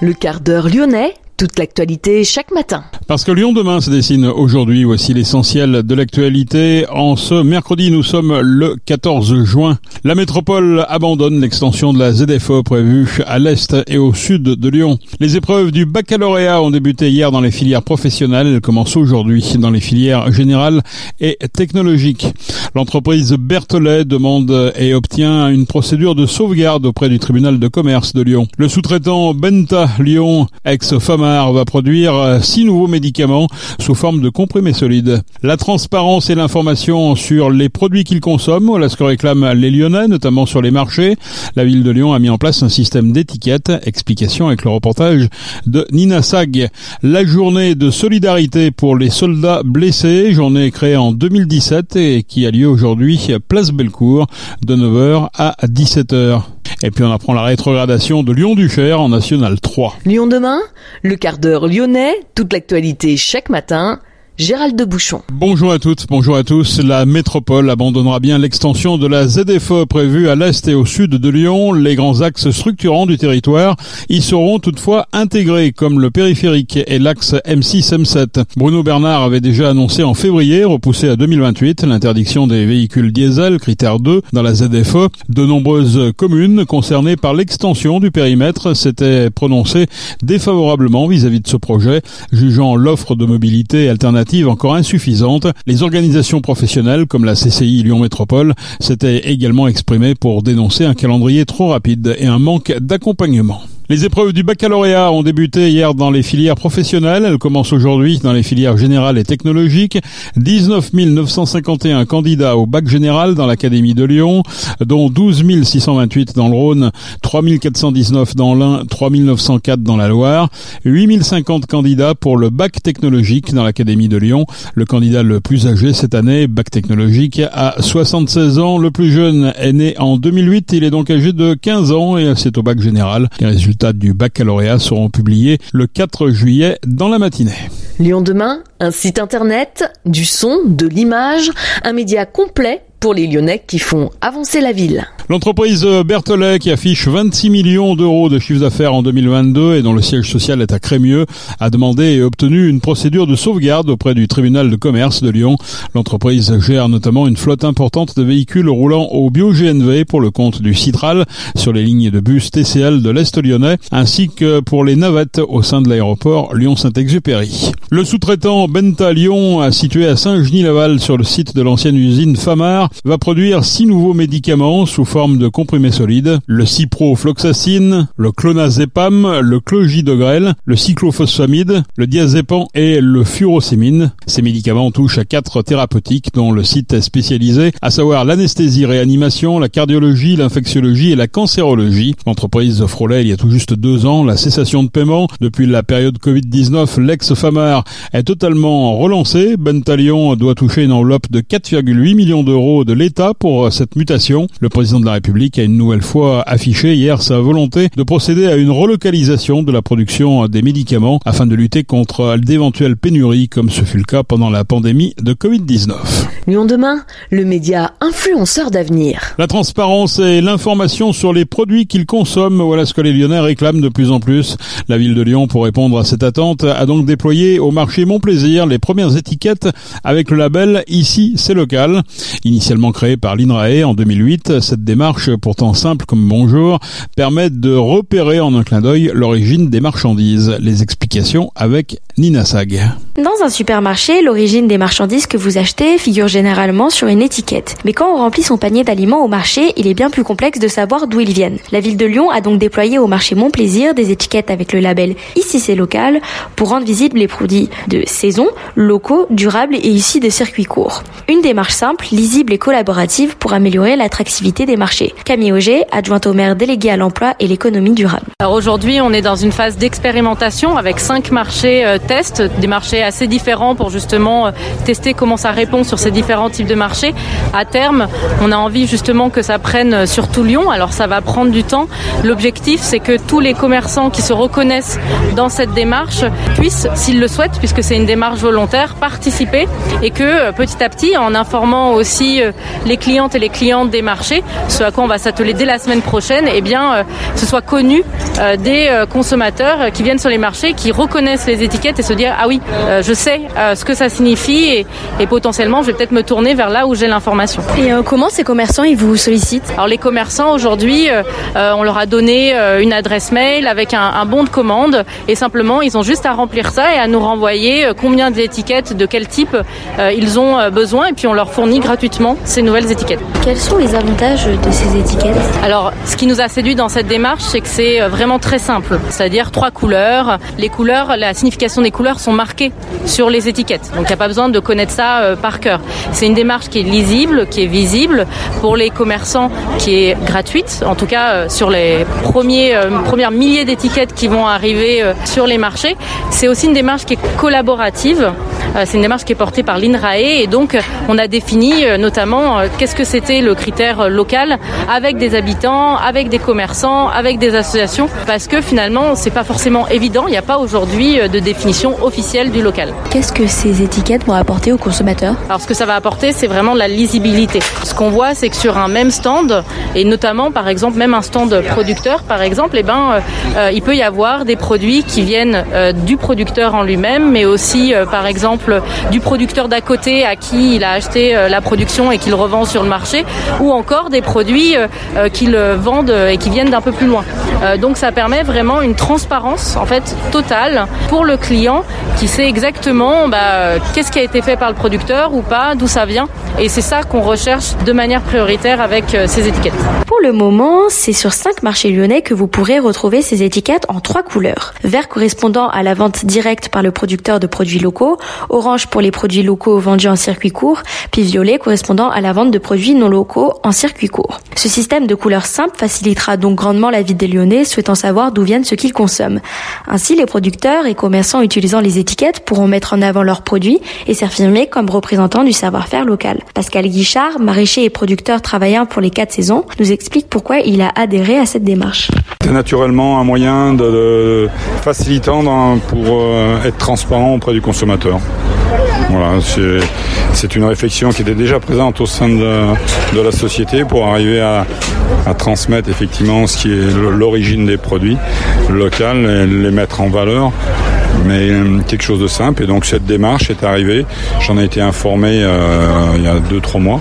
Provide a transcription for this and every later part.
le quart d'heure lyonnais toute l'actualité chaque matin. Parce que Lyon demain se dessine aujourd'hui, voici l'essentiel de l'actualité. En ce mercredi, nous sommes le 14 juin. La métropole abandonne l'extension de la ZFE prévue à l'est et au sud de Lyon. Les épreuves du baccalauréat ont débuté hier dans les filières professionnelles. Elles commencent aujourd'hui dans les filières générales et technologiques. L'entreprise Berthollet demande et obtient une procédure de sauvegarde auprès du tribunal de commerce de Lyon. Le sous-traitant Benta Lyon, ex-Fama va produire six nouveaux médicaments sous forme de comprimés solides. La transparence et l'information sur les produits qu'ils consomment, voilà ce que réclament les Lyonnais, notamment sur les marchés. La ville de Lyon a mis en place un système d'étiquettes. Explication avec le reportage de Nina Sag. La journée de solidarité pour les soldats blessés, journée créée en 2017 et qui a lieu aujourd'hui place Bellecour de 9h à 17h. Et puis on apprend la rétrogradation de Lyon-Duchère en National 3. Lyon demain, le quart d'heure lyonnais, toute l'actualité chaque matin Gérald de Bouchon. Bonjour à toutes, bonjour à tous. La métropole abandonnera bien l'extension de la ZFE prévue à l'est et au sud de Lyon. Les grands axes structurants du territoire y seront toutefois intégrés, comme le périphérique et l'axe M6-M7. Bruno Bernard avait déjà annoncé en février, repoussé à 2028, l'interdiction des véhicules diesel, critère 2, dans la ZFE. De nombreuses communes concernées par l'extension du périmètre s'étaient prononcées défavorablement vis-à-vis -vis de ce projet, jugeant l'offre de mobilité alternative encore insuffisante. Les organisations professionnelles comme la CCI Lyon Métropole s'étaient également exprimées pour dénoncer un calendrier trop rapide et un manque d'accompagnement. Les épreuves du baccalauréat ont débuté hier dans les filières professionnelles. Elles commencent aujourd'hui dans les filières générales et technologiques. 19 951 candidats au bac général dans l'Académie de Lyon, dont 12 628 dans le Rhône, 3 419 dans l'Ain, 3 904 dans la Loire, 8 050 candidats pour le bac technologique dans l'Académie de Lyon. Le candidat le plus âgé cette année, bac technologique, a 76 ans. Le plus jeune est né en 2008. Il est donc âgé de 15 ans et c'est au bac général. Les résultats du baccalauréat seront publiés le 4 juillet dans la matinée. Lyon demain, un site internet, du son, de l'image, un média complet pour les Lyonnais qui font avancer la ville. L'entreprise Berthollet, qui affiche 26 millions d'euros de chiffre d'affaires en 2022 et dont le siège social est à Crémieux, a demandé et obtenu une procédure de sauvegarde auprès du tribunal de commerce de Lyon. L'entreprise gère notamment une flotte importante de véhicules roulant au bio-GNV pour le compte du Citral sur les lignes de bus TCL de l'Est lyonnais, ainsi que pour les navettes au sein de l'aéroport Lyon-Saint-Exupéry. Le sous-traitant Benta Lyon, situé à Saint-Genis-Laval sur le site de l'ancienne usine Famar, va produire six nouveaux médicaments sous forme de comprimés solides, le ciprofloxacine, le clonazepam, le clogidogrel, le cyclophosphamide, le diazépam et le furosémine. Ces médicaments touchent à quatre thérapeutiques dont le site est spécialisé, à savoir l'anesthésie-réanimation, la cardiologie, l'infectiologie et la cancérologie. L'entreprise frôlait il y a tout juste deux ans la cessation de paiement. Depuis la période Covid-19, l'ex-Famar est totalement relancé. Bentalion doit toucher une enveloppe de 4,8 millions d'euros de l'État pour euh, cette mutation. Le président de la République a une nouvelle fois affiché hier sa volonté de procéder à une relocalisation de la production des médicaments afin de lutter contre d'éventuelles pénuries comme ce fut le cas pendant la pandémie de Covid-19. Lyon demain, le média influenceur d'avenir. La transparence et l'information sur les produits qu'ils consomment, voilà ce que les Lyonnais réclament de plus en plus. La ville de Lyon, pour répondre à cette attente, a donc déployé au marché Mon Plaisir les premières étiquettes avec le label Ici c'est local. Initialement créée par l'INRAE en 2008, cette démarche, pourtant simple comme bonjour, permet de repérer en un clin d'œil l'origine des marchandises. Les explications avec Nina Sag. Dans un supermarché, l'origine des marchandises que vous achetez figure généralement sur une étiquette. Mais quand on remplit son panier d'aliments au marché, il est bien plus complexe de savoir d'où ils viennent. La ville de Lyon a donc déployé au marché Mon Plaisir des étiquettes avec le label Ici c'est local pour rendre visibles les produits de saison, locaux, durables et ici de circuits courts. Une démarche simple, lisible et collaborative pour améliorer l'attractivité des marchés. Camille Auger, adjointe au maire déléguée à l'emploi et l'économie durable. Alors aujourd'hui, on est dans une phase d'expérimentation avec cinq marchés euh, tests, des marchés assez différents pour justement euh, tester comment ça répond sur ces différents types de marchés. À terme, on a envie justement que ça prenne euh, sur tout Lyon. Alors ça va prendre du temps. L'objectif, c'est que tous les commerçants qui se reconnaissent dans cette démarche puissent, s'ils le souhaitent, puisque c'est une démarche volontaire, participer et que petit à petit, en informant aussi euh, les clientes et les clientes des marchés, ce à quoi on va s'atteler dès la semaine prochaine, eh bien, euh, ce soit connu des consommateurs qui viennent sur les marchés, qui reconnaissent les étiquettes et se dire ah oui, je sais ce que ça signifie et, et potentiellement je vais peut-être me tourner vers là où j'ai l'information. Et comment ces commerçants ils vous sollicitent? Alors les commerçants aujourd'hui, on leur a donné une adresse mail avec un, un bon de commande et simplement ils ont juste à remplir ça et à nous renvoyer combien d'étiquettes de quel type ils ont besoin et puis on leur fournit gratuitement ces nouvelles étiquettes. Quels sont les avantages de ces étiquettes? Alors, ce qui nous a séduit dans cette démarche, c'est que c'est euh, vraiment très simple, c'est-à-dire trois couleurs. Les couleurs, la signification des couleurs sont marquées sur les étiquettes, donc il n'y a pas besoin de connaître ça euh, par cœur. C'est une démarche qui est lisible, qui est visible pour les commerçants, qui est gratuite, en tout cas euh, sur les premiers, premières milliers d'étiquettes qui vont arriver sur les marchés. C'est aussi une démarche qui est collaborative. C'est une démarche qui est portée par l'INRAE et donc on a défini euh, notamment euh, qu'est-ce que c'était le critère euh, local avec des habitants, avec des commerçants, avec des associations, parce que finalement, c'est pas forcément évident. Il n'y a pas aujourd'hui de définition officielle du local. Qu'est-ce que ces étiquettes vont apporter aux consommateurs? Alors, ce que ça va apporter, c'est vraiment la lisibilité. Ce qu'on voit, c'est que sur un même stand, et notamment, par exemple, même un stand producteur, par exemple, eh ben, il peut y avoir des produits qui viennent du producteur en lui-même, mais aussi, par exemple, du producteur d'à côté à qui il a acheté euh, la production et qu'il revend sur le marché, ou encore des produits euh, euh, qu'il vendent et qui viennent d'un peu plus loin. Donc ça permet vraiment une transparence en fait totale pour le client qui sait exactement bah, qu'est-ce qui a été fait par le producteur ou pas, d'où ça vient. Et c'est ça qu'on recherche de manière prioritaire avec ces étiquettes. Pour le moment, c'est sur cinq marchés lyonnais que vous pourrez retrouver ces étiquettes en trois couleurs. Vert correspondant à la vente directe par le producteur de produits locaux, orange pour les produits locaux vendus en circuit court, puis violet correspondant à la vente de produits non locaux en circuit court. Ce système de couleurs simples facilitera donc grandement la vie des Lyonnais souhaitant savoir d'où viennent ce qu'ils consomment. Ainsi, les producteurs et commerçants utilisant les étiquettes pourront mettre en avant leurs produits et s'affirmer comme représentants du savoir-faire local. Pascal Guichard, maraîcher et producteur travaillant pour les quatre saisons, nous explique pourquoi il a adhéré à cette démarche. C'est naturellement un moyen de, facilitant pour euh, être transparent auprès du consommateur. Voilà, c'est une réflexion qui était déjà présente au sein de, la société pour arriver à, transmettre effectivement ce qui est l'origine des produits locaux et les mettre en valeur mais euh, quelque chose de simple. Et donc cette démarche est arrivée. J'en ai été informé euh, il y a 2-3 mois.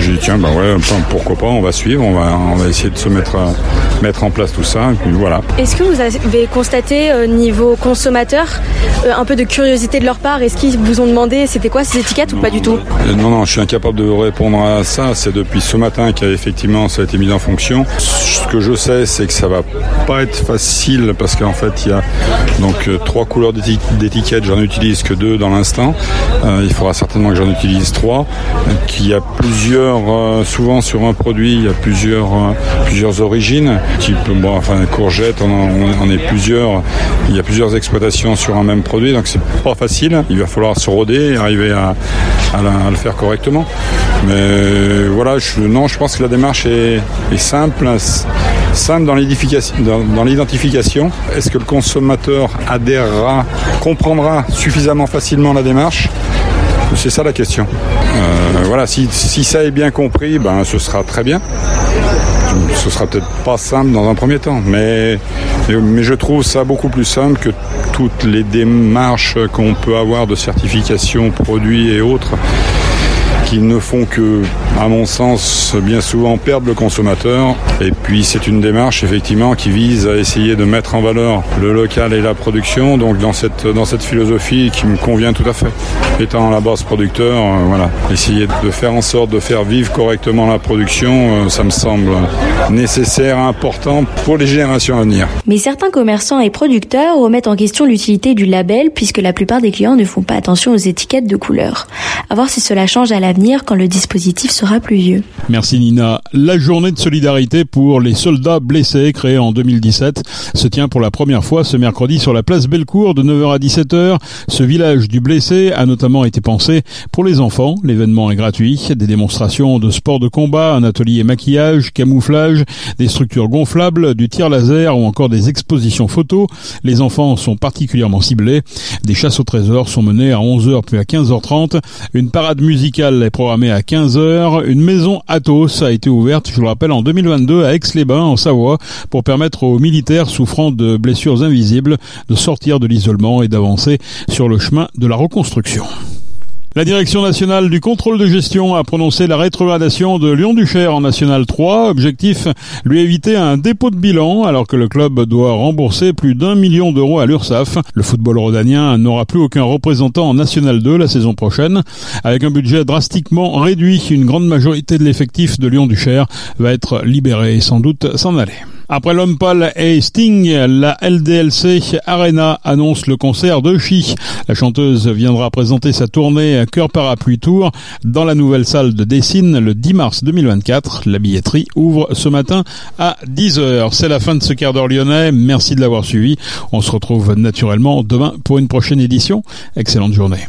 J'ai dit tiens bah ouais pourquoi pas on va suivre on va on va essayer de se mettre mettre en place tout ça et voilà. Est-ce que vous avez constaté au niveau consommateur euh, un peu de curiosité de leur part? Est-ce qu'ils vous ont demandé c'était quoi ces étiquettes ou pas du tout? Euh, Non non je suis incapable de répondre à ça. C'est depuis ce matin qu'effectivement ça a été mis en fonction. Ce que je sais c'est que ça va pas être facile parce qu'en fait il y a donc euh, trois couleurs d'étiquettes. J'en utilise que deux dans l'instant. il faudra certainement que j'en utilise trois. Qu'il y a plusieurs euh, souvent sur un produit, il y a plusieurs, euh, plusieurs origines. Type, bon, enfin, courgettes, on, est plusieurs. Il y a plusieurs exploitations sur un même produit, donc c'est pas facile. Il va falloir se roder et arriver à, le faire correctement. Mais voilà, je, non, je pense que la démarche est, simple simple dans l'identification. Est-ce que le consommateur adhérera, comprendra suffisamment facilement la démarche? C'est ça la question. Euh, voilà, si, ça est bien compris, ben ce sera très bien. Ce sera peut-être pas simple dans un premier temps, mais, mais je trouve ça beaucoup plus simple que toutes les démarches qu'on peut avoir de certification produits et autres qui ne font que, à mon sens, bien souvent perdre le consommateur. Et puis c'est une démarche effectivement qui vise à essayer de mettre en valeur le local et la production, donc dans cette, dans cette philosophie qui me convient tout à fait. Étant à la base producteur, euh, voilà, essayer de faire en sorte de faire vivre correctement la production, euh, ça me semble nécessaire, important pour les générations à venir. Mais certains commerçants et producteurs remettent en question l'utilité du label puisque la plupart des clients ne font pas attention aux étiquettes de couleur. À voir si cela change à l'avenir quand le dispositif sera plus vieux. Merci Nina. La journée de solidarité pour les soldats blessés créée en 2017 se tient pour la première fois ce mercredi sur la place Bellecour de 9h à 17h. Ce village du blessé a notamment été pensé pour les enfants. L'événement est gratuit. Des démonstrations de sport de combat, un atelier maquillage, camouflage, des structures gonflables, du tir laser ou encore des expositions photos. Les enfants sont particulièrement ciblés. Des chasses au trésor sont menées à 11h puis à 15h30. Une parade musicale programmée à 15h. Une maison Athos a été ouverte, je le rappelle, en 2022 à Aix-les-Bains, en Savoie, pour permettre aux militaires souffrant de blessures invisibles de sortir de l'isolement et d'avancer sur le chemin de la reconstruction. La Direction nationale du contrôle de gestion a prononcé la rétrogradation de Lyon-Duchère en National 3. Objectif, lui éviter un dépôt de bilan alors que le club doit rembourser plus d'un million d'euros à l'URSSAF. Le football rhodanien n'aura plus aucun représentant en National 2 la saison prochaine. Avec un budget drastiquement réduit, une grande majorité de l'effectif de Lyon-Duchère va être libérée et sans doute s'en aller. Après l'homme et Sting, la LDLC Arena annonce le concert de Chi. La chanteuse viendra présenter sa tournée Cœur Parapluie Tour dans la nouvelle salle de Dessine le 10 mars 2024. La billetterie ouvre ce matin à 10h. C'est la fin de ce quart d'heure lyonnais. Merci de l'avoir suivi. On se retrouve naturellement demain pour une prochaine édition. Excellente journée.